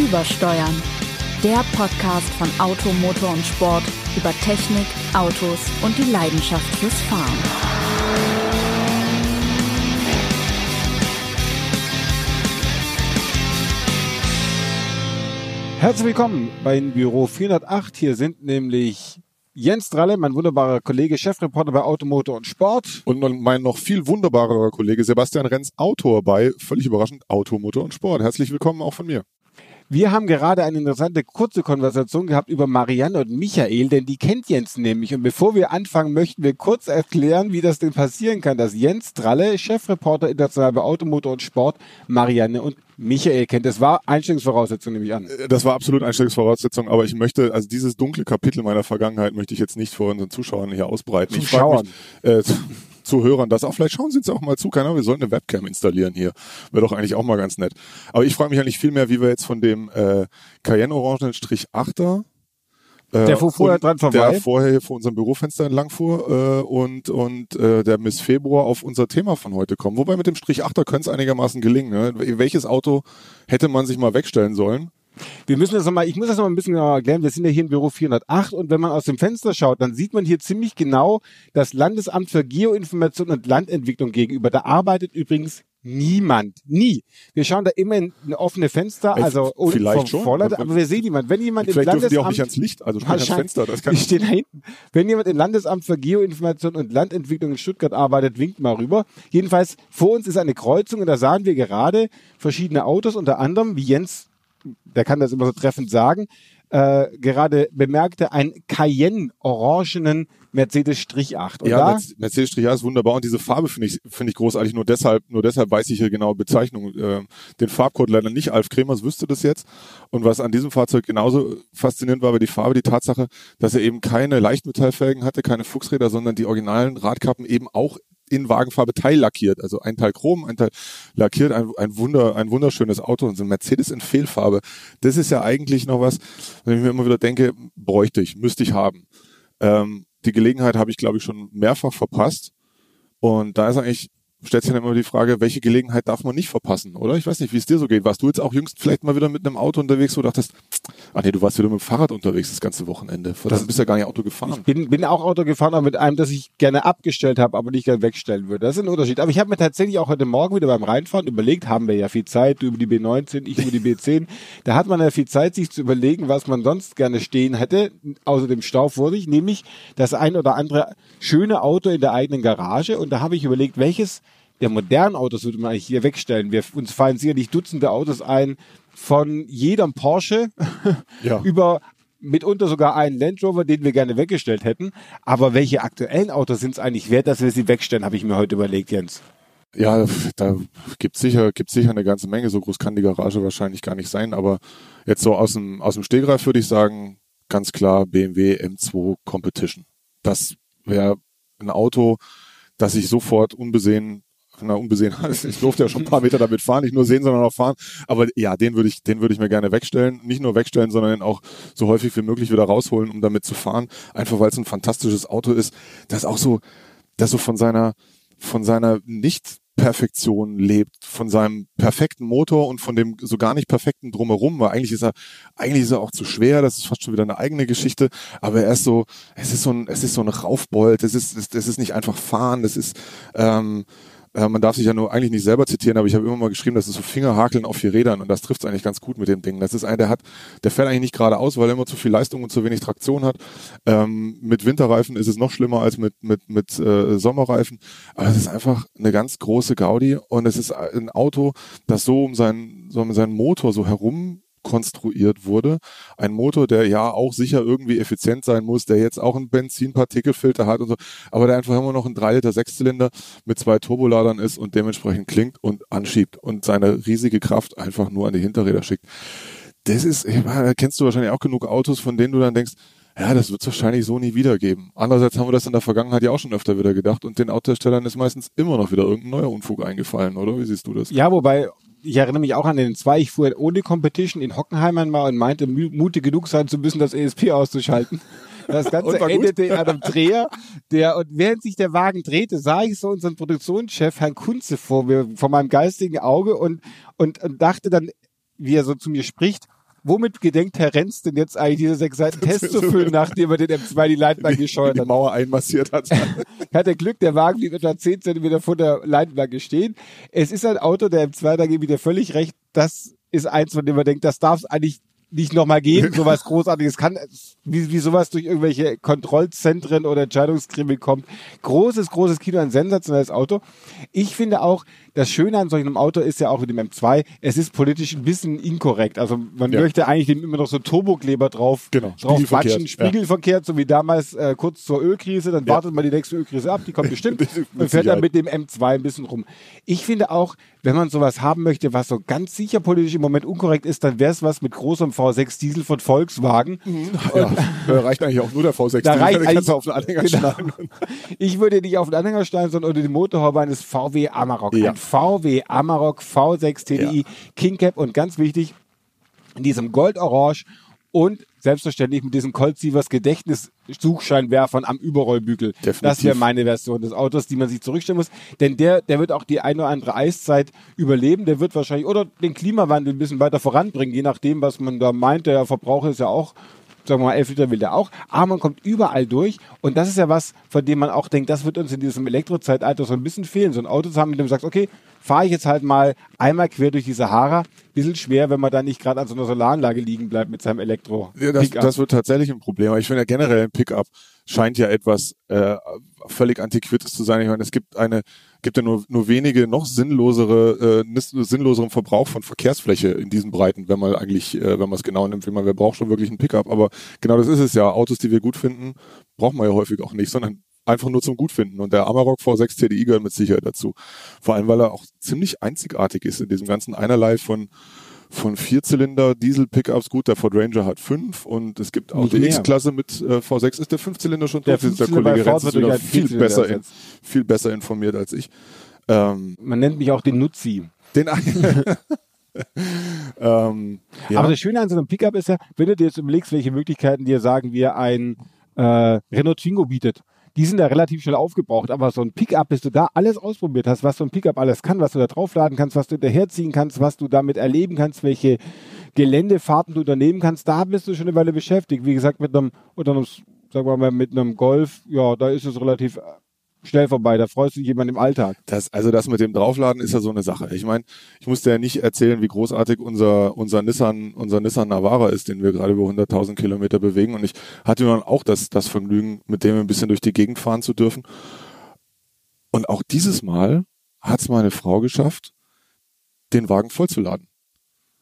Übersteuern. Der Podcast von Auto, Motor und Sport über Technik, Autos und die Leidenschaft fürs Fahren. Herzlich willkommen beim Büro 408. Hier sind nämlich Jens Dralle, mein wunderbarer Kollege, Chefreporter bei Automotor und Sport. Und mein noch viel wunderbarer Kollege Sebastian Renz, Autor bei, völlig überraschend, Automotor und Sport. Herzlich willkommen auch von mir. Wir haben gerade eine interessante kurze Konversation gehabt über Marianne und Michael, denn die kennt Jens nämlich. Und bevor wir anfangen, möchten wir kurz erklären, wie das denn passieren kann, dass Jens Dralle, Chefreporter international bei Automotor und Sport, Marianne und Michael kennt. Das war Einstellungsvoraussetzung, nehme ich an. Äh, das war absolut Einstellungsvoraussetzung, aber ich möchte, also dieses dunkle Kapitel meiner Vergangenheit möchte ich jetzt nicht vor unseren Zuschauern hier ausbreiten. Zuschauern. Ich mich, äh, Zuhörern das auch. Vielleicht schauen Sie uns auch mal zu. Keiner, wir sollten eine Webcam installieren hier. Wäre doch eigentlich auch mal ganz nett. Aber ich frage mich eigentlich viel mehr, wie wir jetzt von dem äh, Cayenne Orangenen Strich 8er äh, der fuhr vorher dran vorbei. Der vorher hier vor unserem Bürofenster entlang fuhr äh, und, und äh, der Miss Februar auf unser Thema von heute kommen. Wobei mit dem Strich 8er könnte es einigermaßen gelingen. Ne? Welches Auto hätte man sich mal wegstellen sollen? Wir müssen das nochmal, ich muss das nochmal ein bisschen genauer erklären. Wir sind ja hier im Büro 408 und wenn man aus dem Fenster schaut, dann sieht man hier ziemlich genau das Landesamt für Geoinformation und Landentwicklung gegenüber. Da arbeitet übrigens niemand. Nie. Wir schauen da immer in offene Fenster, also vielleicht schon, Vorleiter, aber wir sehen niemand. Wenn jemand im Landesamt die auch nicht ans Licht, also ans Fenster, das kann ich stehe da hinten. Wenn jemand im Landesamt für Geoinformation und Landentwicklung in Stuttgart arbeitet, winkt mal rüber. Jedenfalls vor uns ist eine Kreuzung und da sahen wir gerade verschiedene Autos, unter anderem, wie Jens der kann das immer so treffend sagen, äh, gerade bemerkte, ein Cayenne-orangenen Mercedes-8. Ja, Mercedes-8 ist wunderbar und diese Farbe finde ich, finde ich großartig. Nur deshalb, nur deshalb weiß ich hier genau Bezeichnung. Äh, den Farbcode leider nicht. Alf Kremers wüsste das jetzt. Und was an diesem Fahrzeug genauso faszinierend war, war die Farbe, die Tatsache, dass er eben keine Leichtmetallfelgen hatte, keine Fuchsräder, sondern die originalen Radkappen eben auch in Wagenfarbe teillackiert, also ein Teil Chrom, ein Teil lackiert, ein, ein Wunder, ein wunderschönes Auto und so ein Mercedes in Fehlfarbe. Das ist ja eigentlich noch was, wenn ich mir immer wieder denke, bräuchte ich, müsste ich haben. Ähm, die Gelegenheit habe ich, glaube ich, schon mehrfach verpasst. Und da ist eigentlich stellt sich dann immer die Frage, welche Gelegenheit darf man nicht verpassen, oder? Ich weiß nicht, wie es dir so geht. Warst du jetzt auch jüngst vielleicht mal wieder mit einem Auto unterwegs, wo du dachtest, ah nee, du warst wieder mit dem Fahrrad unterwegs das ganze Wochenende. Das bist ja gar nicht Auto gefahren. Ich bin, bin auch Auto gefahren, aber mit einem, das ich gerne abgestellt habe, aber nicht gerne wegstellen würde. Das ist ein Unterschied. Aber ich habe mir tatsächlich auch heute Morgen wieder beim Reinfahren überlegt, haben wir ja viel Zeit, du über die B19, ich über die B10. da hat man ja viel Zeit, sich zu überlegen, was man sonst gerne stehen hätte, außer dem Stau vor sich, nämlich das ein oder andere schöne Auto in der eigenen Garage. Und da habe ich überlegt, welches der modernen Autos würde man eigentlich hier wegstellen. Wir, uns fallen sicherlich Dutzende Autos ein, von jedem Porsche ja. über mitunter sogar einen Land Rover, den wir gerne weggestellt hätten. Aber welche aktuellen Autos sind es eigentlich wert, dass wir sie wegstellen, habe ich mir heute überlegt, Jens. Ja, da gibt sicher, gibt sicher eine ganze Menge. So groß kann die Garage wahrscheinlich gar nicht sein. Aber jetzt so aus dem, aus dem Stegreif würde ich sagen, ganz klar BMW M2 Competition. Das wäre ein Auto, das ich sofort unbesehen na, unbesehen Ich durfte ja schon ein paar Meter damit fahren, nicht nur sehen, sondern auch fahren. Aber ja, den würde ich, den würde ich mir gerne wegstellen. Nicht nur wegstellen, sondern auch so häufig wie möglich wieder rausholen, um damit zu fahren. Einfach weil es ein fantastisches Auto ist, das auch so, das so von seiner, von seiner nicht Perfektion lebt, von seinem perfekten Motor und von dem so gar nicht perfekten drumherum, weil eigentlich ist er, eigentlich ist er auch zu schwer, das ist fast schon wieder eine eigene Geschichte, aber er ist so, es ist so ein, es ist so ein Raufbold, es ist, es ist nicht einfach fahren, das ist, ähm, äh, man darf sich ja nur eigentlich nicht selber zitieren, aber ich habe immer mal geschrieben, das ist so Fingerhakeln auf vier Rädern und das trifft es eigentlich ganz gut mit dem Ding. Das ist ein, der hat, der fährt eigentlich nicht geradeaus, weil er immer zu viel Leistung und zu wenig Traktion hat. Ähm, mit Winterreifen ist es noch schlimmer als mit mit mit äh, Sommerreifen. Aber es ist einfach eine ganz große Gaudi und es ist ein Auto, das so um seinen so um seinen Motor so herum konstruiert wurde. Ein Motor, der ja auch sicher irgendwie effizient sein muss, der jetzt auch einen Benzinpartikelfilter hat und so, aber der einfach immer noch ein 3 Liter Sechszylinder mit zwei Turboladern ist und dementsprechend klingt und anschiebt und seine riesige Kraft einfach nur an die Hinterräder schickt. Das ist, da kennst du wahrscheinlich auch genug Autos, von denen du dann denkst, ja, das wird es wahrscheinlich so nie wiedergeben. Andererseits haben wir das in der Vergangenheit ja auch schon öfter wieder gedacht und den Autoherstellern ist meistens immer noch wieder irgendein neuer Unfug eingefallen, oder? Wie siehst du das? Ja, wobei ich erinnere mich auch an den zwei. Ich fuhr ohne Competition in Hockenheim einmal und meinte, mutig genug sein zu müssen, das ESP auszuschalten. Das Ganze endete in einem Dreher, der, und während sich der Wagen drehte, sah ich so unseren Produktionschef, Herrn Kunze, vor mir, vor meinem geistigen Auge und, und, und dachte dann, wie er so zu mir spricht, womit gedenkt Herr Renz denn jetzt eigentlich diese sechs Seiten Test zu füllen, nachdem er den M2 die Leitbahn gescheuert die hat? Mauer einmassiert hat. Hat er Glück, der Wagen blieb etwa 10 Zentimeter vor der Leitbahn stehen. Es ist ein Auto, der M2, da gebe ich dir völlig recht, das ist eins, von dem man denkt, das darf es eigentlich nicht nochmal geben, sowas Großartiges kann, wie, wie sowas durch irgendwelche Kontrollzentren oder Entscheidungsgremien kommt. Großes, großes Kino, ein sensationelles Auto. Ich finde auch, das Schöne an solch einem Auto ist ja auch mit dem M2, es ist politisch ein bisschen inkorrekt. Also man Ja. möchte eigentlich dem immer noch so Turbokleber drauf, Genau, drauf quatschen, spiegelverkehrt, so wie damals äh, kurz zur Ölkrise, dann Ja. wartet man die nächste Ölkrise ab, die kommt bestimmt und fährt dann mit dem M2 ein bisschen rum. Ich finde auch, wenn man sowas haben möchte, was so ganz sicher politisch im Moment unkorrekt ist, dann wäre es was mit großem V6 Diesel von Volkswagen. ja, äh, reicht eigentlich auch nur der V6. Da Den reicht kannst du eigentlich- auf den Anhänger Genau. schneiden. Ich würde nicht auf den Anhänger steigen, sondern unter die Motorhaube eines VW Amarok. Ja. Ein VW Amarok V6 TDI King Cap und ganz wichtig, in diesem Goldorange und selbstverständlich mit diesen Colt Sievers Gedächtnissuchscheinwerfern am Überrollbügel. Definitiv. Das wäre meine Version des Autos, die man sich zurückstellen muss. Denn der, der wird auch die eine oder andere Eiszeit überleben. Der wird wahrscheinlich oder den Klimawandel ein bisschen weiter voranbringen, je nachdem, was man da meint. Der Verbrauch ist ja auch sagen wir mal, 11 Liter will der auch, aber man kommt überall durch und das ist ja was, von dem man auch denkt, das wird uns in diesem Elektrozeitalter so ein bisschen fehlen, so ein Auto zu haben, mit dem du sagst, okay, fahre ich jetzt halt mal einmal quer durch die Sahara, bisschen schwer, wenn man da nicht gerade an so einer Solaranlage liegen bleibt mit seinem Elektro. Ja, das, das wird tatsächlich ein Problem. Aber ich finde ja generell ein Pickup scheint ja etwas äh, völlig antiquiertes zu sein. Ich meine, es gibt eine, gibt ja nur, nur wenige noch sinnlosere, äh, sinnloseren Verbrauch von Verkehrsfläche in diesen Breiten, wenn man eigentlich, äh, wenn man es genau nimmt, wie man, wer braucht schon wirklich einen Pickup. Aber genau das ist es ja. Autos, die wir gut finden, braucht man ja häufig auch nicht, sondern einfach nur zum Gutfinden. Und der Amarok V6 TDI gehört mit Sicherheit dazu. Vor allem, weil er auch ziemlich einzigartig ist in diesem ganzen Einerlei von von Vierzylinder Diesel-Pickups. Gut, der Ford Ranger hat fünf und es gibt auch Nicht die. X-Klasse mit äh, V6. Ist der Fünfzylinder schon Der drauf? Der Fünfzylinder Kollege Renz ist wieder viel besser, in, viel besser informiert als ich. Ähm, man nennt mich auch den Nutzi. den ähm, ja. Aber das Schöne an so einem Pickup ist ja, wenn du dir jetzt überlegst, welche Möglichkeiten dir, sagen wir, ein äh, Renault Twingo bietet, die sind da relativ schnell aufgebraucht, aber so ein Pickup, bis du da alles ausprobiert hast, was so ein Pickup alles kann, was du da draufladen kannst, was du hinterherziehen kannst, was du damit erleben kannst, welche Geländefahrten du unternehmen kannst, da bist du schon eine Weile beschäftigt. Wie gesagt, mit einem, oder einem, sagen wir mal, mit einem Golf, ja, da ist es relativ äh, schnell vorbei, da freust du dich jemand im Alltag. Das, also das mit dem Draufladen ist ja so eine Sache. Ich meine, ich musste ja nicht erzählen, wie großartig unser, unser Nissan, unser Nissan Navara ist, den wir gerade über 100.000 Kilometer bewegen. Und ich hatte dann auch das, das Vergnügen, mit dem ein bisschen durch die Gegend fahren zu dürfen. Und auch dieses Mal hat es meine Frau geschafft, den Wagen vollzuladen.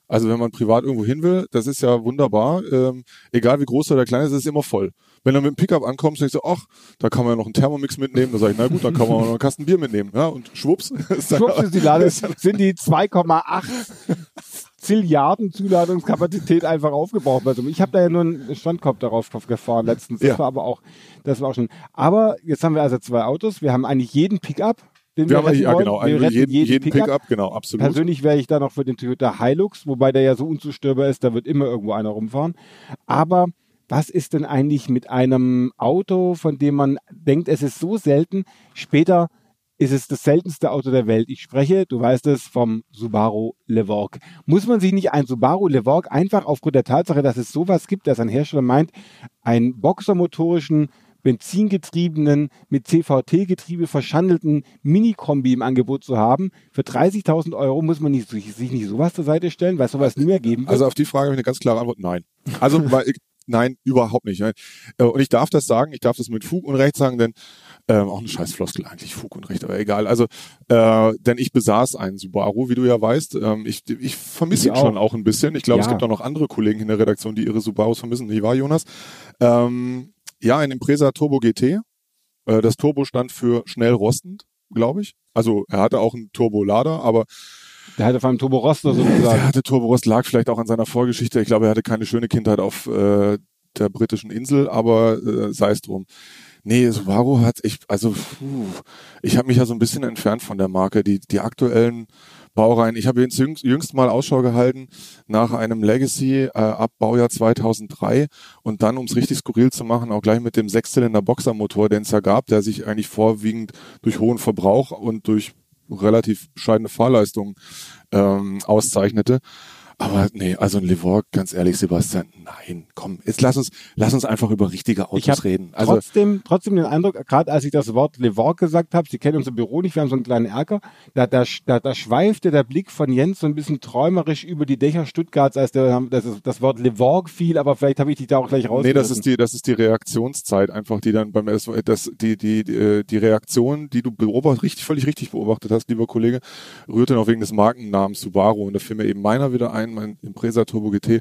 Also wenn man privat irgendwo hin will, das ist ja wunderbar. Ähm, egal wie groß oder klein ist, es ist immer voll. Wenn du mit dem Pickup ankommst, denkst du, ach, da kann man ja noch einen Thermomix mitnehmen. Da sage ich, na gut, dann kann man auch noch einen Kasten Bier mitnehmen. Ja, und schwupps. Ist dann, Schwupps ist die Lade, sind die 2,8 Zilliarden Zuladungskapazität einfach aufgebraucht. Also ich habe da ja nur einen Standkorb darauf gefahren letztens. Das Ja. war aber auch, das war auch schon. Aber jetzt haben wir also zwei Autos. Wir haben eigentlich jeden Pickup, den wir, wir haben retten ja wollen. genau, wir retten jeden, jeden Pickup, genau, absolut. Persönlich wäre ich da noch für den Toyota Hilux, wobei der ja so unzerstörbar ist, da wird immer irgendwo einer rumfahren. Aber was ist denn eigentlich mit einem Auto, von dem man denkt, es ist so selten, später ist es das seltenste Auto der Welt. Ich spreche, du weißt es, vom Subaru Levorg. Muss man sich nicht ein Subaru Levorg einfach aufgrund der Tatsache, dass es sowas gibt, dass ein Hersteller meint, einen boxermotorischen benzingetriebenen, mit CVT-Getriebe verschandelten Mini-Kombi im Angebot zu haben. Für 30.000 Euro muss man nicht, sich nicht sowas zur Seite stellen, weil es sowas nie mehr geben wird. Also auf die Frage habe ich eine ganz klare Antwort, nein. Also, weil nein, überhaupt nicht. Äh, Und ich darf das sagen, ich darf das mit Fug und Recht sagen, denn ähm, auch eine scheiß Floskel eigentlich, Fug und Recht, aber egal. Also, äh, denn ich besaß einen Subaru, wie du ja weißt. Ähm, ich ich vermisse ihn schon auch. auch ein bisschen. Ich glaube, es Ja. gibt auch noch andere Kollegen in der Redaktion, die ihre Subarus vermissen. Nicht wahr, Jonas? Ähm, ja, ein Impresa Turbo GT. Äh, das Turbo stand für schnell rostend, glaube ich. Also er hatte auch einen Turbolader, aber der hatte vor allem Turbo Roster der sozusagen. hatte Turborost lag vielleicht auch an seiner Vorgeschichte. Ich glaube, er hatte keine schöne Kindheit auf äh, der britischen Insel, aber äh, sei es drum. Nee, Subaru hat ich also puh, ich habe mich ja so ein bisschen entfernt von der Marke. Die die aktuellen Baureihen. Ich habe jüngst, jüngst mal Ausschau gehalten nach einem Legacy äh, ab Baujahr 2003 und dann, um es richtig skurril zu machen, auch gleich mit dem Sechszylinder Boxermotor, den es ja gab, der sich eigentlich vorwiegend durch hohen Verbrauch und durch relativ bescheidene Fahrleistungen ähm, auszeichnete. Aber nee, also ein Levorg, ganz ehrlich, Sebastian, nein, komm, jetzt lass uns, lass uns einfach über richtige Autos Ich reden. Also trotzdem, trotzdem den Eindruck, gerade als ich das Wort Levorg gesagt habe, Sie kennen unser Büro nicht, wir haben so einen kleinen Erker, da, da, da, da schweifte der Blick von Jens so ein bisschen träumerisch über die Dächer Stuttgarts, als der, das, das Wort Levorg fiel, aber vielleicht habe ich dich da auch gleich raus. Nee, das ist die, das ist die Reaktionszeit einfach, die dann beim das, das die die die, äh, die Reaktion, die du beobachtet, richtig völlig richtig beobachtet hast, lieber Kollege, rührt dann auch wegen des Markennamens Subaru und da fiel mir eben meiner wieder ein, mein Impresa Turbo GT,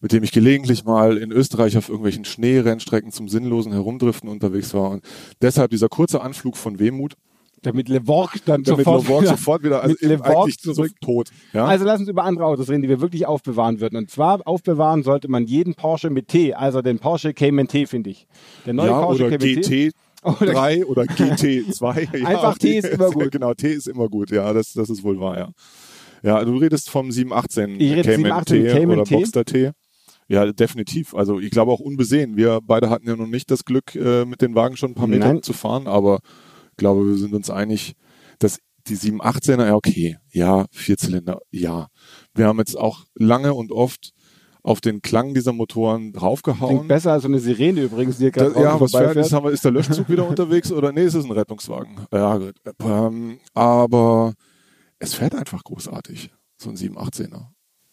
mit dem ich gelegentlich mal in Österreich auf irgendwelchen Schneerennstrecken zum sinnlosen Herumdriften unterwegs war und deshalb dieser kurze Anflug von Wehmut, damit Levorg dann damit sofort, Levorg sofort wieder also eigentlich zurück. so tot, ja? Also lass uns über andere Autos reden, die wir wirklich aufbewahren würden. Und zwar aufbewahren sollte man jeden Porsche mit T, also den Porsche Cayman T, finde ich. Der neue ja, Porsche oder Cayman T. GT 3 oder GT2. Ja, Einfach T ist immer gut. Genau, T ist immer gut. Ja, das, das ist wohl wahr, ja. Ja, du redest vom 718 Ich rede Cayman 718 T Cayman oder T. Boxster T. Ja, definitiv. Also ich glaube auch unbesehen. Wir beide hatten ja noch nicht das Glück, äh, mit den Wagen schon ein paar Meter Nein. zu fahren, aber ich glaube, wir sind uns einig, dass die 718er, ja okay, ja, Vierzylinder, ja. Wir haben jetzt auch lange und oft auf den Klang dieser Motoren draufgehauen. Klingt besser als so eine Sirene übrigens, die gerade ja, was fährt, ist, haben wir, ist der Löschzug wieder unterwegs oder nee, es ist ein Rettungswagen. Ja, gut. Ähm, aber es fährt einfach großartig, so ein 718er.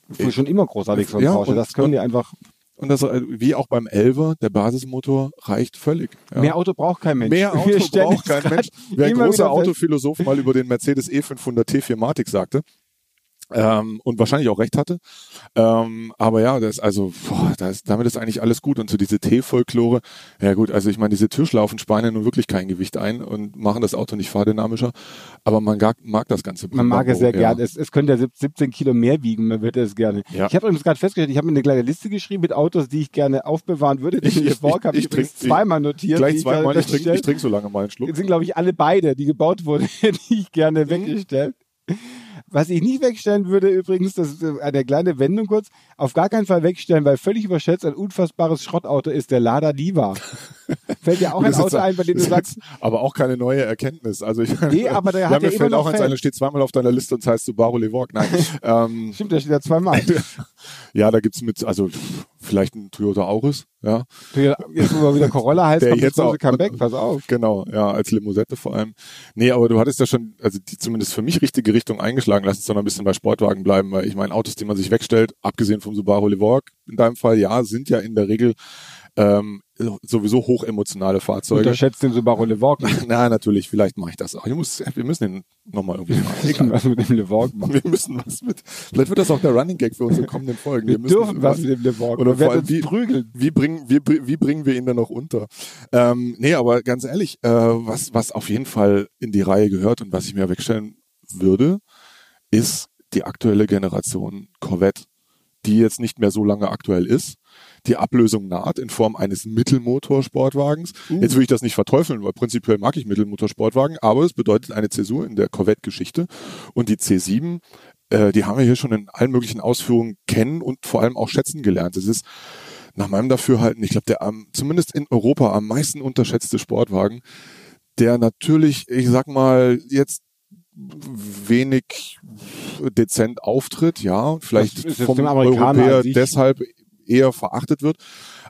Wohl schon immer großartig von Ja, Porsche. und- Das können und- die einfach. Und das, äh, wie auch beim 11er, der Basismotor reicht völlig. Ja. Mehr Auto braucht kein Mensch. Mehr Auto braucht kein Mensch. Wer ein großer. Autophilosoph mal über den Mercedes E E500 T4 Matic sagte, ähm, und wahrscheinlich auch recht hatte. Ähm, aber ja, das also, boah, das, damit ist eigentlich alles gut. Und so diese T-Folklore, ja gut, also ich meine, diese Türschlaufen sparen ja nun wirklich kein Gewicht ein und machen das Auto nicht fahrdynamischer. Aber man mag, mag das Ganze. Man mag es sehr ja. gerne. Es, es könnte ja 17 Kilo mehr wiegen, man würde es gerne. Ja. Ich habe übrigens gerade festgestellt, ich habe mir eine kleine Liste geschrieben mit Autos, die ich gerne aufbewahren würde. Die Ich- ich- Borg ich, ich übrigens trink- zweimal notiert. Gleich ich zweimal, gerade ich trinke ich trink so lange mal einen Schluck. Das sind, glaube ich, alle beide, die gebaut wurden, die ich gerne weggestellt. Was ich nicht wegstellen würde übrigens, das ist äh, eine kleine Wendung kurz, auf gar keinen Fall wegstellen, weil völlig überschätzt ein unfassbares Schrottauto ist der Lada Diva. Fällt dir auch ein Auto ein, bei dem du sagst, Aber auch keine neue Erkenntnis. Also ich, Nee, aber der ja, hat mir ja immer fällt auch eins ein, der steht zweimal auf deiner Liste und es heißt Subaru Levorg. Nein. ähm, stimmt, der steht ja zweimal. ja, da gibt's mit, also vielleicht ein Toyota Auris, ja. Jetzt, wo wir wieder Corolla heißt, Der jetzt auch- Comeback, pass auf. Genau, ja, als Limousette vor allem. Nee, aber du hattest ja schon, also die zumindest für mich richtige Richtung eingeschlagen. Lass uns doch noch ein bisschen bei Sportwagen bleiben, weil ich meine, Autos, die man sich wegstellt, abgesehen vom Subaru Levorg in deinem Fall, ja, sind ja in der Regel ähm, sowieso hochemotionale Fahrzeuge. Unterschätzt den Subaru Levorg. Na, natürlich, vielleicht mache ich das auch. Ich muss, wir müssen den nochmal irgendwie machen. Irgendwas mit dem Levorg machen. Wir müssen was mit. Vielleicht wird das auch der Running Gag für unsere kommenden Folgen. Wir müssen dürfen was mit dem Levorg. Oder Wir vor allem, wie, prügeln. wie, bringen, wie, wie bringen wir ihn dann noch unter? Ähm, nee, aber ganz ehrlich, äh, was, was auf jeden Fall in die Reihe gehört und was ich mir wegstellen würde, ist die aktuelle Generation Corvette, die jetzt nicht mehr so lange aktuell ist. Die Ablösung naht in Form eines Mittelmotorsportwagens. Jetzt will ich das nicht verteufeln, weil prinzipiell mag ich Mittelmotorsportwagen, aber es bedeutet eine Zäsur in der Corvette-Geschichte. Und die C7, äh, die haben wir hier schon in allen möglichen Ausführungen kennen und vor allem auch schätzen gelernt. Es ist nach meinem Dafürhalten, ich glaube, der am, zumindest in Europa am meisten unterschätzte Sportwagen, der natürlich, ich sag mal, jetzt wenig dezent auftritt, ja, vielleicht vom Amerikaner an Europäer deshalb eher verachtet wird,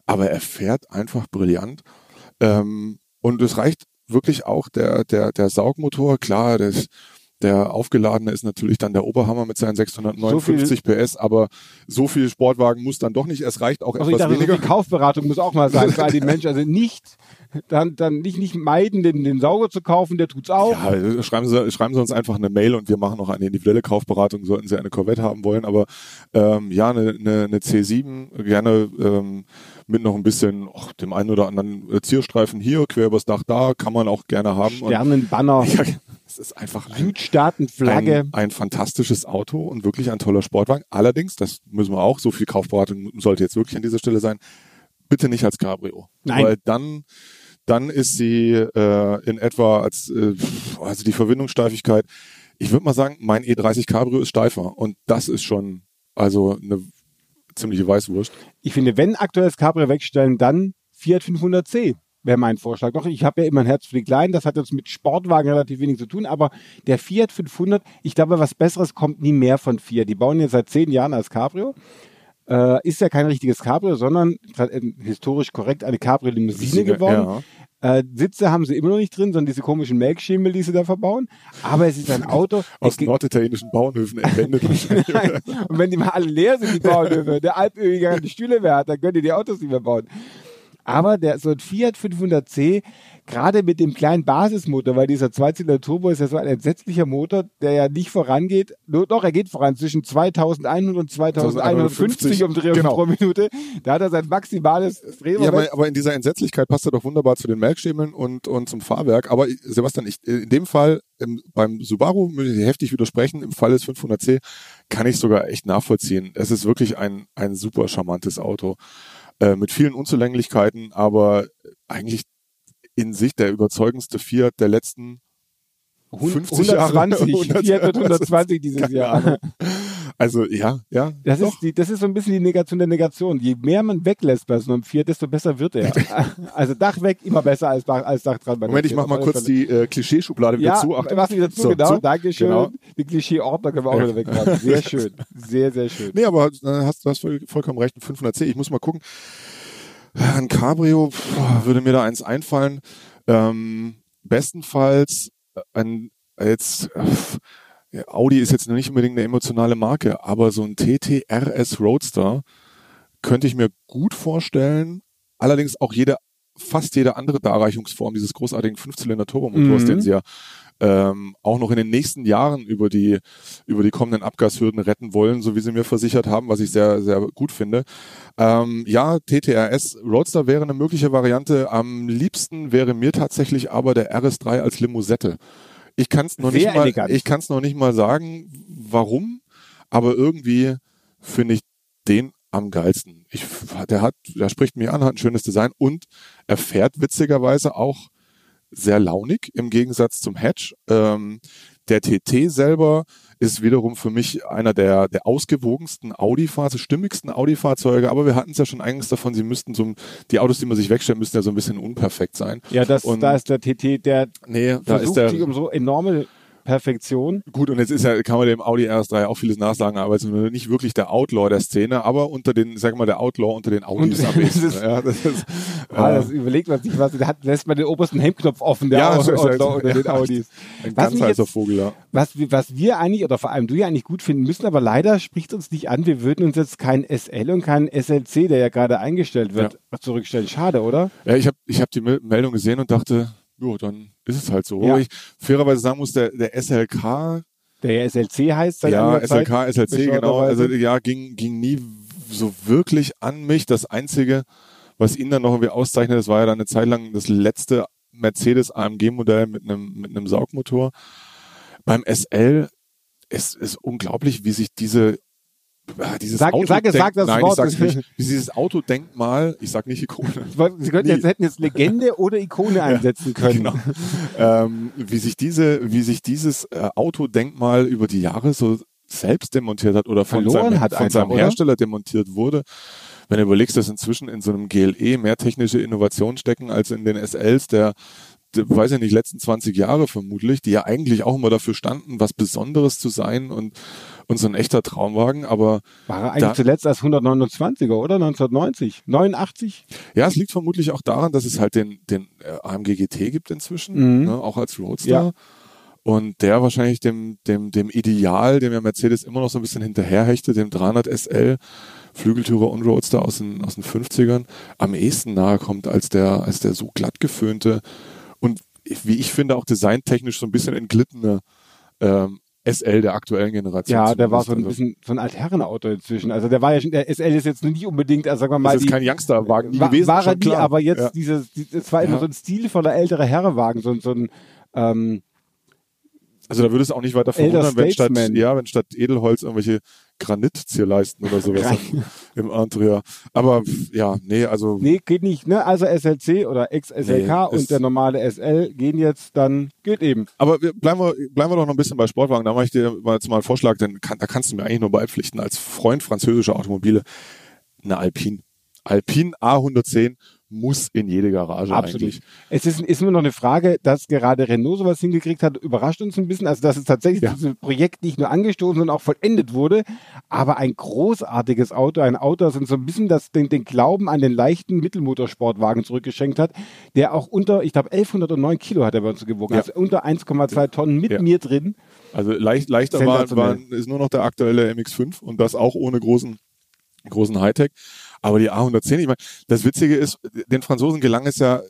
aber er fährt einfach brillant. Ähm, und es reicht wirklich auch der, der, der Saugmotor, klar, das, der aufgeladene ist natürlich dann der Oberhammer mit seinen 659 PS, aber so viel Sportwagen muss dann doch nicht. Es reicht auch Also ich etwas dachte, so weniger. die Kaufberatung muss auch mal sein all die Menschen. Also nicht, dann, dann nicht, nicht meiden, den, den Sauger zu kaufen, der tut's auch. Ja, schreiben Sie, schreiben Sie uns einfach eine Mail und wir machen noch eine individuelle Kaufberatung, sollten Sie eine Corvette haben wollen. Aber ähm, ja, eine, eine, eine C7, gerne ähm, mit noch ein bisschen och, dem einen oder anderen äh, Zierstreifen hier, quer übers Dach da, kann man auch gerne haben. Und, Sternenbanner, ja, es ist einfach ein, Südstaatenflagge. ein, ein fantastisches Auto und wirklich ein toller Sportwagen. Allerdings, das müssen wir auch, so viel Kaufberatung sollte jetzt wirklich an dieser Stelle sein, bitte nicht als Cabrio. Nein. Weil dann, dann ist sie äh, in etwa als, äh, also die Verwindungssteifigkeit, ich würde mal sagen, mein E30 Cabrio ist steifer und das ist schon, also eine ziemliche Weißwurst. Ich finde, wenn aktuelles Cabrio wegstellen, dann Fiat 500c. Wäre mein Vorschlag. Doch, ich habe ja immer ein Herz für die Kleinen, das hat jetzt mit Sportwagen relativ wenig zu tun, aber der Fiat 500, ich glaube, was Besseres kommt nie mehr von Fiat. Die bauen jetzt seit zehn Jahren als Cabrio. Äh, ist ja kein richtiges Cabrio, sondern äh, historisch korrekt eine Cabrio-Limousine geworden. Ja. Äh, Sitze haben sie immer noch nicht drin, sondern diese komischen Melkschemel, die sie da verbauen. Aber es ist ein Auto. Aus norditalienischen Bauernhöfen entwendet. Und wenn die mal alle leer sind, die Bauernhöfe, der Alpöhiger die Stühle mehr hat, dann könnt ihr die Autos nicht mehr bauen. Aber der, so ein Fiat 500c, gerade mit dem kleinen Basismotor, weil dieser Zweizylinder Turbo ist ja so ein entsetzlicher Motor, der ja nicht vorangeht. Nur, doch, er geht voran zwischen 2100 und 2150 Umdrehungen genau. pro Minute. Da hat er sein maximales Drehmoment. Ja, aber, aber in dieser Entsetzlichkeit passt er doch wunderbar zu den Melkstämmeln und, und zum Fahrwerk. Aber Sebastian, ich, in dem Fall, im, beim Subaru muss ich heftig widersprechen. Im Fall des 500c kann ich sogar echt nachvollziehen. Es ist wirklich ein, ein super charmantes Auto. Äh, mit vielen Unzulänglichkeiten, aber eigentlich in sich der überzeugendste Fiat der letzten 50 120, Jahre. Fiat wird 120 dieses Jahr. Also ja, ja. Das ist, die, das ist so ein bisschen die Negation der Negation. Je mehr man weglässt bei so einem Fiat, desto besser wird er. also Dach weg, immer besser als Dach, als Dach dran. Moment, ich mach mal kurz die äh, Klischeeschublade wieder ja, zu. Ach, mach wieder zu, so, genau. Zu. Dankeschön. Genau. Die Klischee-Ordner können wir auch wieder wegmachen. Sehr schön. Sehr, sehr schön. Nee, aber äh, hast, du hast voll, vollkommen recht. Ein 500C. Ich muss mal gucken. Ein Cabrio pff, würde mir da eins einfallen. Ähm, bestenfalls ein jetzt äh, Audi ist jetzt nicht unbedingt eine emotionale Marke, aber so ein TTRS Roadster könnte ich mir gut vorstellen. Allerdings auch jede fast jede andere Darreichungsform dieses großartigen Fünfzylinder Turbomotors, mhm. den sie ja ähm, auch noch in den nächsten Jahren über die, über die kommenden Abgashürden retten wollen, so wie sie mir versichert haben, was ich sehr, sehr gut finde. Ähm, ja, TTRS Roadster wäre eine mögliche Variante. Am liebsten wäre mir tatsächlich aber der RS3 als Limousette. Ich kann es noch, nicht mal, ich kann's noch nicht mal sagen, warum, aber irgendwie finde ich den am geilsten. Ich, der hat, der spricht mich an, hat ein schönes Design und er fährt witzigerweise auch sehr launig im Gegensatz zum Hatch. Ähm, der TT selber ist wiederum für mich einer der, der ausgewogensten Audi-Fahrzeuge, stimmigsten Audi-Fahrzeuge, aber wir hatten es ja schon eingangs davon, sie müssten so, die Autos, die man sich wegstellt, müssten ja so ein bisschen unperfekt sein. Ja, das, Und, da ist der TT, der nee, da ist der, sich um so enorme Perfektion. Gut, und jetzt ist ja, kann man dem Audi RS3 auch vieles nachsagen, aber es ist nicht wirklich der Outlaw der Szene, aber unter den, sag mal, der Outlaw unter den Audis am besten. ja, das ist, ah, das überlegt man sich was, da hat, lässt man den obersten Hemdknopf offen, der ja, Outlaw halt, unter ja, den Audis. Ein was ganz heißer Vogel, ja. Was, was wir eigentlich, oder vor allem du ja eigentlich gut finden müssen, aber leider spricht uns nicht an, wir würden uns jetzt kein SL und kein SLC, der ja gerade eingestellt wird, ja. zurückstellen. Schade, oder? Ja, ich habe ich hab die Meldung gesehen und dachte, ja, dann ist es halt so. Ja. ich fairerweise sagen muss, der, der SLK. Der SLC heißt seit Ja, SLK, Zeit, SLC, genau. Also ja, ging, ging nie so wirklich an mich. Das Einzige, was ihn dann noch irgendwie auszeichnet, das war ja dann eine Zeit lang das letzte Mercedes AMG-Modell mit einem, mit einem Saugmotor. Beim SL es ist unglaublich, wie sich diese Ah, dieses sag, Auto sag, sag das Nein, Wort. Ich sag's nicht. Dieses Autodenkmal, ich sag nicht Ikone. Sie könnten jetzt, hätten jetzt Legende oder Ikone einsetzen können. Genau. Ähm, wie sich diese, wie sich dieses äh, Autodenkmal über die Jahre so selbst demontiert hat oder von Verloren seinem, hat von einfach, seinem Hersteller demontiert wurde. Wenn du überlegst, dass inzwischen in so einem GLE mehr technische Innovationen stecken als in den SLs der weiß ich nicht, letzten 20 Jahre vermutlich, die ja eigentlich auch immer dafür standen, was Besonderes zu sein und, und so ein echter Traumwagen, aber. War er eigentlich da, zuletzt als 129er, oder? 1990? 89? Ja, es liegt vermutlich auch daran, dass es halt den, den äh, AMG GT gibt inzwischen, mhm. ne, auch als Roadster. Ja. Und der wahrscheinlich dem, dem, dem Ideal, dem ja Mercedes immer noch so ein bisschen hinterherhechtet, dem 300 SL, Flügeltürer und Roadster aus den, aus den 50ern, am ehesten nahe kommt als der, als der so glatt geföhnte und wie ich finde auch designtechnisch so ein bisschen entglittene ähm, SL der aktuellen Generation. Ja, der war so ein bisschen so ein Altherrenauto inzwischen. Also der war ja schon, der SL ist jetzt nicht unbedingt, also sagen wir mal. Das ist die, kein Youngsterwagen nie war, gewesen. War er nie, aber jetzt ja. dieses, es war immer ja. so ein stilvoller älterer Herrenwagen, so, so ein, ähm, also da würde es auch nicht weiter verwundern, wenn statt, ja, wenn statt Edelholz irgendwelche Granitzierleisten oder sowas im, im Interieur. Aber ja, nee, also. Nee, geht nicht, ne? Also SLC oder XSLK nee, und der normale SL gehen jetzt, dann geht eben. Aber wir, bleiben, wir, bleiben wir doch noch ein bisschen bei Sportwagen. Da mache ich dir mal jetzt mal einen Vorschlag, denn kann, da kannst du mir eigentlich nur beipflichten, als Freund französischer Automobile, eine Alpine. Alpine A110 muss in jede Garage Absolut. eigentlich. Es ist, ist nur noch eine Frage, dass gerade Renault sowas hingekriegt hat, überrascht uns ein bisschen. Also, dass es tatsächlich Ja. dieses Projekt nicht nur angestoßen, sondern auch vollendet wurde. Aber ein großartiges Auto, ein Auto, das uns so ein bisschen das, den, den Glauben an den leichten Mittelmotorsportwagen zurückgeschenkt hat, der auch unter, ich glaube, 1109 Kilo hat er bei uns gewogen. Ja. Also unter 1,2 Tonnen mit Ja. mir drin. Also leicht, leichter war, war, ist nur noch der aktuelle MX5 und das auch ohne großen, großen Hightech. Aber die A110, ich meine, das Witzige ist, den Franzosen gelang es ja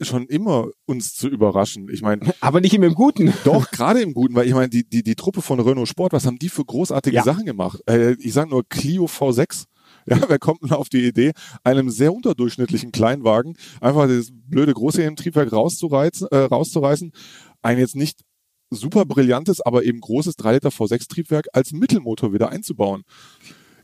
schon immer, uns zu überraschen. Ich meine, Aber nicht immer im Guten. doch, gerade im Guten, weil ich meine, die, die, die Truppe von Renault Sport, was haben die für großartige Ja. Sachen gemacht? Äh, ich sage nur Clio V6. Ja, wer kommt denn auf die Idee, einem sehr unterdurchschnittlichen Kleinwagen einfach das blöde Großserientriebwerk rauszureizen, äh, rauszureißen, ein jetzt nicht super brillantes, aber eben großes 3 Liter V6-Triebwerk als Mittelmotor wieder einzubauen.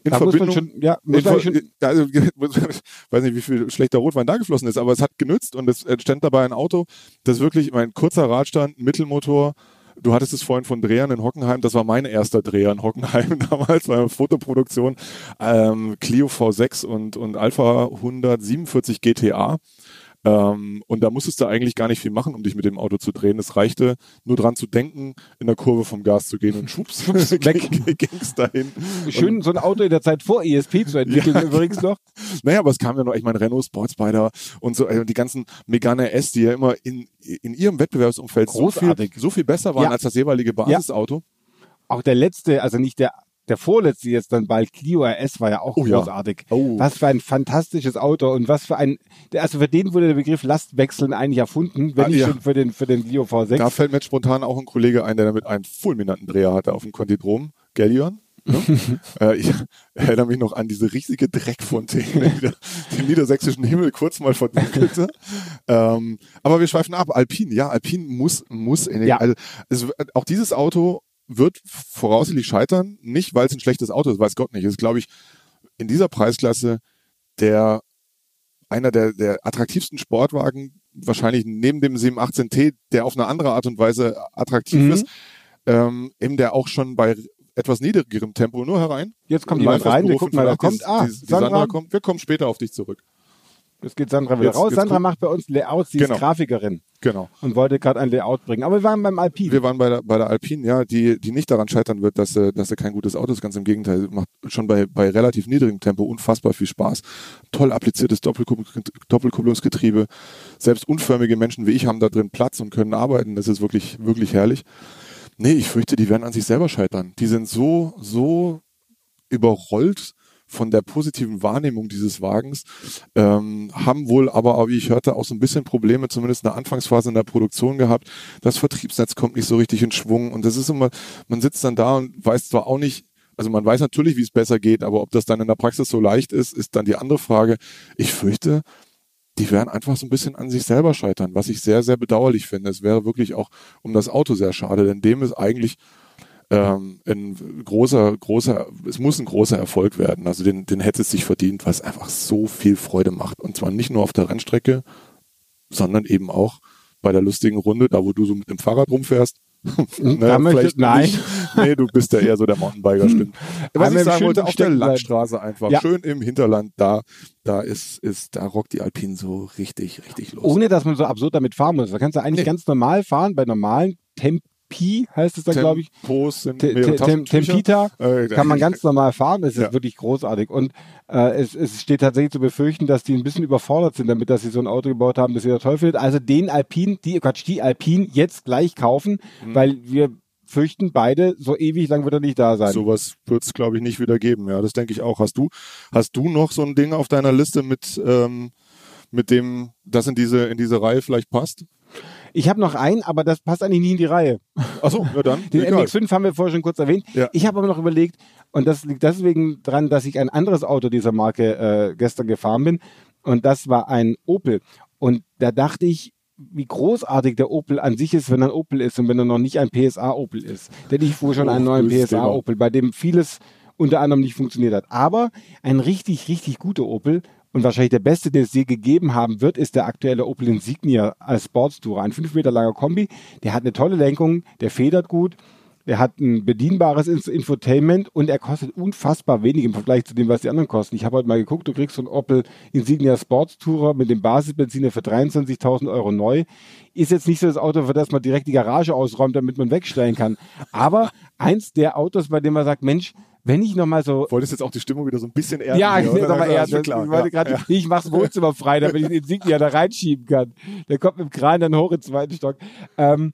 In Da Verbindung, schon, ja, in, Ver- schon, also, weiß nicht, wie viel schlechter Rotwein da geflossen ist, aber es hat genützt und es entstand dabei ein Auto, das wirklich, mein kurzer Radstand, Mittelmotor, du hattest es vorhin von Drehern in Hockenheim, das war mein erster Dreher in Hockenheim damals bei der Fotoproduktion, ähm, Clio V6 und, und Alpha 147 GTA. Ähm, und da musstest du eigentlich gar nicht viel machen, um dich mit dem Auto zu drehen. Es reichte nur dran zu denken, in der Kurve vom Gas zu gehen und schwupps, weg. ging's dahin. schön so ein Auto in der Zeit vor ESP zu entwickeln, übrigens noch. Naja, aber es kam ja noch, ich meine, Renault Sportspider und so, äh, die ganzen Megane S, die ja immer in, in ihrem Wettbewerbsumfeld so viel, so viel besser waren Ja. als das jeweilige Basisauto. Auch der letzte, also nicht der, der vorletzte jetzt dann bald, Clio RS war ja auch Oh ja. großartig. Oh. Was für ein fantastisches Auto und was für ein, also für den wurde der Begriff Lastwechseln eigentlich erfunden, wenn Ah, nicht ja. schon für den, für den Clio V6. Da fällt mir jetzt spontan auch ein Kollege ein, der damit einen fulminanten Dreher hatte auf dem Contidrom, Gallion. Ne? äh, ich erinnere mich noch an diese riesige Dreckfontäne, die den niedersächsischen Himmel kurz mal verdunkelte. ähm, aber wir schweifen ab. Alpine, ja, Alpine muss, muss in den, Ja. also, es, auch dieses Auto wird voraussichtlich scheitern, nicht weil es ein schlechtes Auto ist, weiß Gott nicht. Es ist, glaube ich, in dieser Preisklasse der einer der, der attraktivsten Sportwagen, wahrscheinlich neben dem 718T, der auf eine andere Art und Weise attraktiv Mhm. ist, ähm, eben der auch schon bei etwas niedrigerem Tempo nur herein. Jetzt kommt jemand rein, wir gucken mal, 85, kommt. Ah, die, die, Sandra. Sandra. kommt. Wir kommen später auf dich zurück. Jetzt geht Sandra wieder Jetzt- raus. jetzt Sandra guck- macht bei uns Layouts, sie Genau. ist Grafikerin Genau. und wollte gerade ein Layout bringen. Aber wir waren beim Alpine. Wir waren bei der, bei der Alpine, ja, die, die nicht daran scheitern wird, dass sie, dass sie kein gutes Auto ist. Ganz im Gegenteil, macht schon bei, bei relativ niedrigem Tempo unfassbar viel Spaß. Toll appliziertes Doppelkupp- Doppelkupplungsgetriebe. Selbst unförmige Menschen wie ich haben da drin Platz und können arbeiten. Das ist wirklich, wirklich herrlich. Nee, ich fürchte, die werden an sich selber scheitern. Die sind so, so überrollt von der positiven Wahrnehmung dieses Wagens, ähm, haben wohl aber, wie ich hörte, auch so ein bisschen Probleme, zumindest in der Anfangsphase in der Produktion gehabt. Das Vertriebsnetz kommt nicht so richtig in Schwung und das ist immer, man sitzt dann da und weiß zwar auch nicht, also man weiß natürlich, wie es besser geht, aber ob das dann in der Praxis so leicht ist, ist dann die andere Frage. Ich fürchte, die werden einfach so ein bisschen an sich selber scheitern, was ich sehr, sehr bedauerlich finde. Es wäre wirklich auch um das Auto sehr schade, denn dem ist eigentlich ähm, ein großer, großer, es muss ein großer Erfolg werden. Also den, den hätte es sich verdient, weil es einfach so viel Freude macht. Und zwar nicht nur auf der Rennstrecke, sondern eben auch bei der lustigen Runde, da wo du so mit dem Fahrrad rumfährst. Da möchte- vielleicht nein. nicht. Nee, du bist ja eher so der Mountainbiker, stimmt. Was Einmal ich sagen schön wollte, auf der. Landstraße einfach, Ja. schön im Hinterland, da, da ist, ist, da rockt die Alpine so richtig, richtig los. Ohne dass man so absurd damit fahren muss. Da kannst du eigentlich Nee. ganz normal fahren, bei normalen Tempi heißt es dann, glaube ich. Tempos sind Te- mehrere Te- Tem-. Tempita Äh, kann man ganz normal fahren. Es ist Ja. wirklich großartig. Und äh, es, es steht tatsächlich zu befürchten, dass die ein bisschen überfordert sind damit, dass sie so ein Auto gebaut haben, das jeder toll findet. Also den Alpin, die, Quatsch, die Alpin jetzt gleich kaufen, Mhm. weil wir fürchten beide, so ewig lang wird er nicht da sein. Sowas wird es, glaube ich, nicht wieder geben. Ja, das denke ich auch. Hast du, hast du noch so ein Ding auf deiner Liste mit, ähm, mit dem, das in diese, in diese Reihe vielleicht passt? Ich habe noch einen, aber das passt eigentlich nie in die Reihe. Achso, ja dann. Den egal. MX5 haben wir vorher schon kurz erwähnt. Ja. Ich habe aber noch überlegt, und das liegt deswegen dran, dass ich ein anderes Auto dieser Marke äh, gestern gefahren bin. Und das war ein Opel. Und da dachte ich, wie großartig der Opel an sich ist, wenn er ein Opel ist und wenn er noch nicht ein PSA-Opel ist. Denn ich fuhr schon Oh, einen neuen Thema. PSA-Opel, bei dem vieles unter anderem nicht funktioniert hat. Aber ein richtig, richtig guter Opel und wahrscheinlich der beste, den es je gegeben haben wird, ist der aktuelle Opel Insignia als Sportstourer. Ein fünf Meter langer Kombi, der hat eine tolle Lenkung, der federt gut, Der hat ein bedienbares Inf- Infotainment und er kostet unfassbar wenig im Vergleich zu dem, was die anderen kosten. Ich habe heute mal geguckt, du kriegst so einen Opel Insignia Sports Tourer mit dem Basisbenziner für 23.000 Euro neu. Ist jetzt nicht so das Auto, für das man direkt die Garage ausräumt, damit man wegstellen kann. Aber eins der Autos, bei dem man sagt, Mensch, wenn ich noch mal so Wolltest jetzt auch die Stimmung wieder so ein bisschen erden. ja, ich nehme mir Das, klar. ich wollte Ja, ich mach's Wohnzimmer frei, damit ich den Insignia da reinschieben kann. Der kommt mit dem Kran dann hoch ins zweiten Stock. Ähm,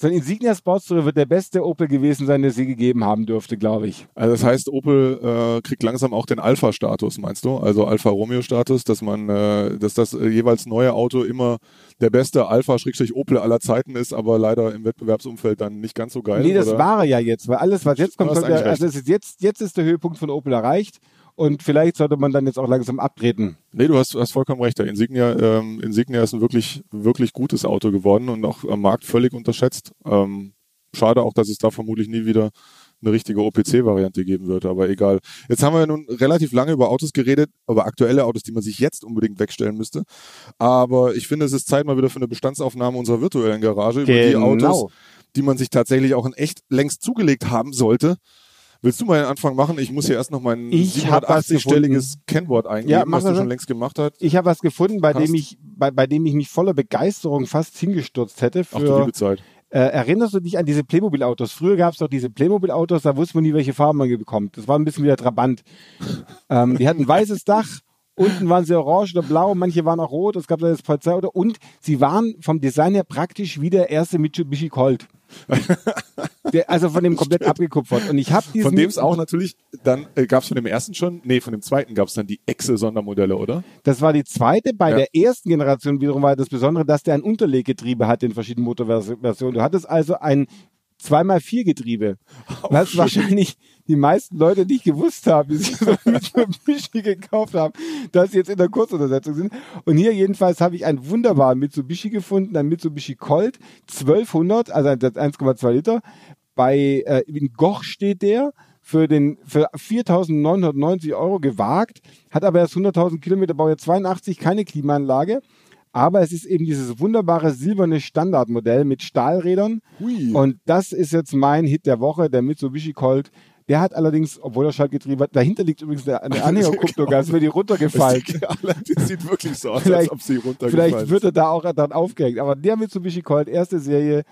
so ein Insignia Sports Tourer wird der beste Opel gewesen sein, der sie gegeben haben dürfte, glaube ich. Also das heißt, Opel äh, kriegt langsam auch den Alpha-Status, meinst du? Also Alfa-Romeo-Status, dass man, äh, dass das äh, jeweils neue Auto immer der beste Alpha-Opel aller Zeiten ist, aber leider im Wettbewerbsumfeld dann nicht ganz so geil. nee, das oder? war er ja jetzt, weil alles, was jetzt kommt, sollte, eigentlich also jetzt, jetzt ist der Höhepunkt von Opel erreicht und vielleicht sollte man dann jetzt auch langsam abtreten. Nee, du hast, hast vollkommen recht. Der Insignia, ähm, Insignia ist ein wirklich, wirklich gutes Auto geworden und auch am Markt völlig unterschätzt. Ähm, schade auch, dass es da vermutlich nie wieder eine richtige OPC-Variante geben wird, aber egal. Jetzt haben wir ja nun relativ lange über Autos geredet, über aktuelle Autos, die man sich jetzt unbedingt wegstellen müsste. Aber ich finde, es ist Zeit mal wieder für eine Bestandsaufnahme unserer virtuellen Garage über die Genau. Autos, die man sich tatsächlich auch in echt längst zugelegt haben sollte. Willst du mal den Anfang machen? Ich muss hier erst noch mein Ich hab was 780-stelliges Kennwort eingeben, Ja, was du schon längst gemacht hast. Ich habe was gefunden, bei Hast. dem ich, bei, bei dem ich mich voller Begeisterung fast hingestürzt hätte Ach du für, liebe Zeit. Äh, erinnerst du dich an diese Playmobil-Autos? Früher gab es doch diese Playmobil-Autos, da wusste man nie, welche Farbe man bekommt. Das war ein bisschen wie der Trabant. ähm, die hatten ein weißes Dach, unten waren sie orange oder blau, manche waren auch rot, es gab da das Polizeiauto und sie waren vom Design her praktisch wie der erste Mitsubishi Colt. der, also von dem komplett abgekupfert. Und ich habe Von dem es auch natürlich, dann äh, gab es von dem ersten schon, nee, von dem zweiten gab es dann die Exe-Sondermodelle, oder? Das war die zweite. Bei Ja. der ersten Generation wiederum war das Besondere, dass der ein Unterleggetriebe hat in verschiedenen Motorversionen. Du hattest also ein 2x4 Getriebe. Was wahrscheinlich die meisten Leute nicht gewusst haben, die sich so Mitsubishi gekauft haben, dass sie jetzt in der Kurzuntersetzung sind. Und hier jedenfalls habe ich einen wunderbaren Mitsubishi gefunden, ein Mitsubishi Colt 1200, also ein 1,2 Liter. Bei äh, in Goch steht der für den für 4.990 Euro gewagt, hat aber erst 100.000 Kilometer, Baujahr 82, keine Klimaanlage. Aber es ist eben dieses wunderbare silberne Standardmodell mit Stahlrädern. Hui. Und das ist jetzt mein Hit der Woche, der Mitsubishi Colt. Der hat allerdings, obwohl er Schaltgetriebe hat, dahinter liegt übrigens eine eine Anhängerkupplung, als wäre die runtergefallen. Das sieht wirklich so aus, als Vielleicht- ob sie runtergefallen Vielleicht wird er da auch dann aufgehängt. Aber der Mitsubishi Colt, erste Serie,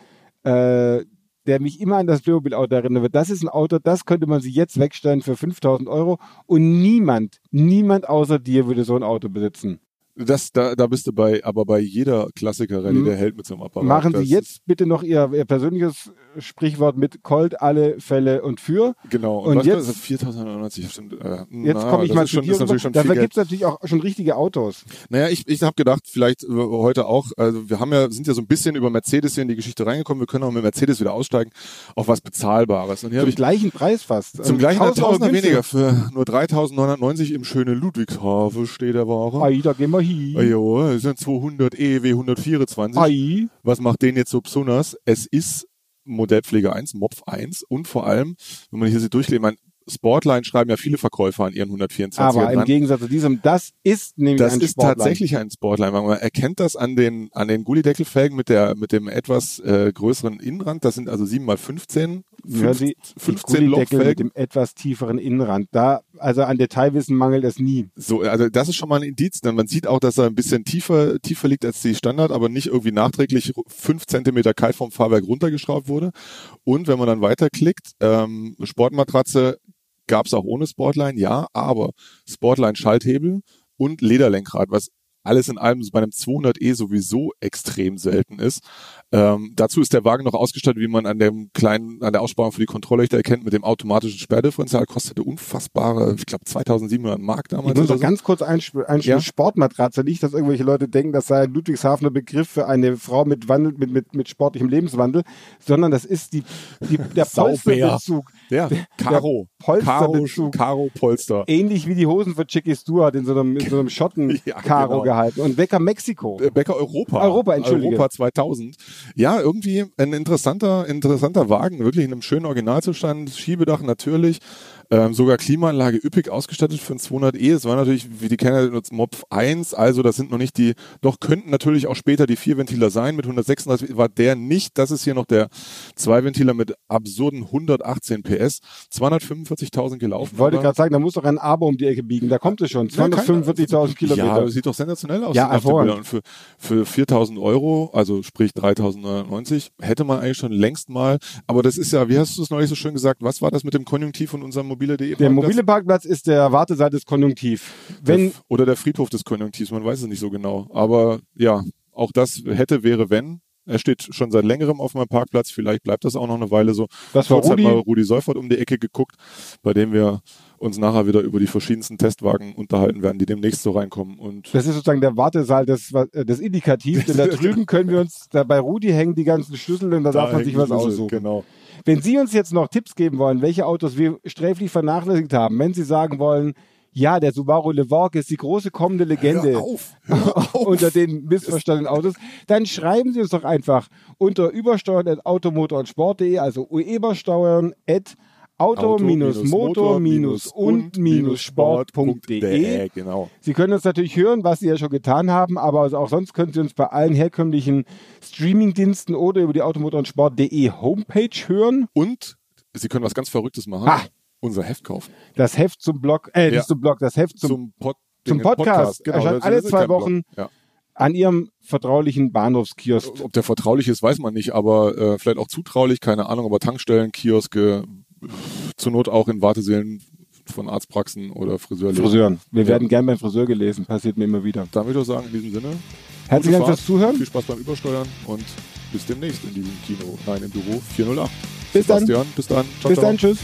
äh, der mich immer an das Playmobil-Auto erinnern wird. Das ist ein Auto, das könnte man sich jetzt wegstellen für 5000 Euro und niemand, niemand außer dir würde so ein Auto besitzen. Das, da, da bist du bei, aber bei jeder Klassiker-Rallye Mhm. der Held mit so einem Apparat. Machen Das Sie jetzt bitte noch Ihr, Ihr persönliches Sprichwort mit Colt, alle Fälle und für. Genau. und was jetzt- kostet das? 4.990, stimmt. Äh, Jetzt komme ich mal zu schon, dir. Dafür gibt es natürlich auch schon richtige Autos. Naja, ich, ich habe gedacht, vielleicht äh, heute auch, also wir haben ja, sind ja so ein bisschen über Mercedes hier in die Geschichte reingekommen, wir können auch mit Mercedes wieder aussteigen, auf was Bezahlbares. Und hier Zum ich gleichen Preis fast. zum Ähm, gleichen 1000 Euro Tausender günstiger. weniger für nur 3.990 im schönen Ludwigshafen steht der Ware. Ei, da gehen wir hin. Ah, Jo, das sind 200 EW 124. Ei. Was macht den jetzt so besonders? Es ist Modellpflege 1, Mopf 1 und vor allem, wenn man hier so durchlebt, mein Sportline schreiben ja viele Verkäufer an ihren 124 Aber im Gegensatz zu diesem, das ist nämlich das ein ist Sportline. tatsächlich ein Sportline. Man erkennt das an den, an den Gullideckelfelgen mit der, mit dem etwas äh, größeren Innenrand. Das sind also 7 mal 15. Hören Sie, 15 die Gullideckel mit Lochfelgen. dem etwas tieferen Innenrand. Da, also an Detailwissen mangelt es nie. So, also das ist schon mal ein Indiz, denn man sieht auch, dass er ein bisschen tiefer, tiefer liegt als die Standard, aber nicht irgendwie nachträglich fünf Zentimeter kalt vom Fahrwerk runtergeschraubt wurde. Und wenn man dann weiterklickt, ähm, Sportmatratze gab es auch ohne Sportline, ja, aber Sportline Schalthebel und Lederlenkrad, was alles in allem bei einem 200e sowieso extrem selten ist. Ähm, dazu ist der Wagen noch ausgestattet, wie man an dem kleinen, an der Aussparung für die Kontrollleuchter erkennt, mit dem automatischen Sperrdifferenzial. Kostete unfassbare, ich glaube 2700 Mark damals. Ich muss noch so. ganz kurz einschieben. Ja. Sportmatratze. Nicht, dass irgendwelche Leute denken, das sei ein Ludwigshafener Begriff für eine Frau mit Wandel, mit, mit, mit sportlichem Lebenswandel, sondern das ist die, die, der. Polsterbezug. Ja, Karo. Karo, Polsterbezug. Karo Polster. Ähnlich wie die Hosen für Chicky Stewart in so einem, in so einem Schotten-Karo genau. Gehalten. Und Wecker Mexiko. Äh, Bäcker Europa. Europa, entschuldige. Europa 2000. Ja, irgendwie ein interessanter, interessanter Wagen, wirklich in einem schönen Originalzustand. Schiebedach natürlich. Ähm, sogar Klimaanlage üppig ausgestattet für ein 200e. Es war natürlich, wie die kennen, Mopf 1, also das sind noch nicht die, doch könnten natürlich auch später die Vierventiler sein. Mit 136 war der nicht. Das ist hier noch der Zweiventiler mit absurden 118 PS. 245.000 gelaufen. Ich wollte gerade sagen, da muss doch ein Abo um die Ecke biegen. Da kommt es schon. 245.000 Kilometer. Ja, das sieht doch sensationell aus. Ja. Und für, für 4.000 Euro, also sprich 3.990, hätte man eigentlich schon längst mal, aber das ist ja, wie hast du es neulich so schön gesagt, was war das mit dem Konjunktiv von unserem mobile.de? Der mobile Parkplatz ist der Warteseite des Konjunktiv. Wenn, oder der Friedhof des Konjunktivs, man weiß es nicht so genau. Aber ja, auch das hätte, wäre, wenn. Er steht schon seit längerem auf meinem Parkplatz, vielleicht bleibt das auch noch eine Weile so. Das war Kurz Rudi. hat mal Rudi Seufert um die Ecke geguckt, bei dem wir uns nachher wieder über die verschiedensten Testwagen unterhalten werden, die demnächst so reinkommen. Und das ist sozusagen der Wartesaal des, äh, des Indikativs, denn da drüben können wir uns, da bei Rudi hängen die ganzen Schlüssel und da, darf man sich was aussuchen. Genau. Wenn Sie uns jetzt noch Tipps geben wollen, welche Autos wir sträflich vernachlässigt haben, wenn Sie sagen wollen, ja, der Subaru Levorg ist die große kommende Legende Hör auf, hör auf. unter den missverstandenen Autos, dann schreiben Sie uns doch einfach unter übersteuern.automotor und also uebersteuern at auto-motor-und-sport.de. Genau. Sie können uns natürlich hören, was Sie ja schon getan haben, aber also auch sonst können Sie uns bei allen herkömmlichen Streamingdiensten oder über die automotor- und sport.de Homepage hören. Und Sie können was ganz Verrücktes machen. Ah. Unser Heft kaufen. Das Heft zum Blog, äh, Ja. nicht zum Blog, das Heft zum, Zum, Pod zum den Podcast. Genau, Erscheint alle zwei. Wochen. Ja. an Ihrem vertraulichen Bahnhofskiosk. Ob der vertraulich ist, weiß man nicht, aber äh, vielleicht auch zutraulich, keine Ahnung, aber Tankstellen, Kioske, zur Not auch in Wartesälen von Arztpraxen oder Friseurläden. Friseuren. Wir Ja. werden gern beim Friseur gelesen, passiert mir immer wieder. Dann würde ich doch sagen, in diesem Sinne. Herzlichen Dank fürs Zuhören. Viel Spaß beim Übersteuern und bis demnächst in diesem Kino. Nein, im Büro 408. Bis dann. Sebastian, bis dann. Ciao, Bis ciao. dann, tschüss.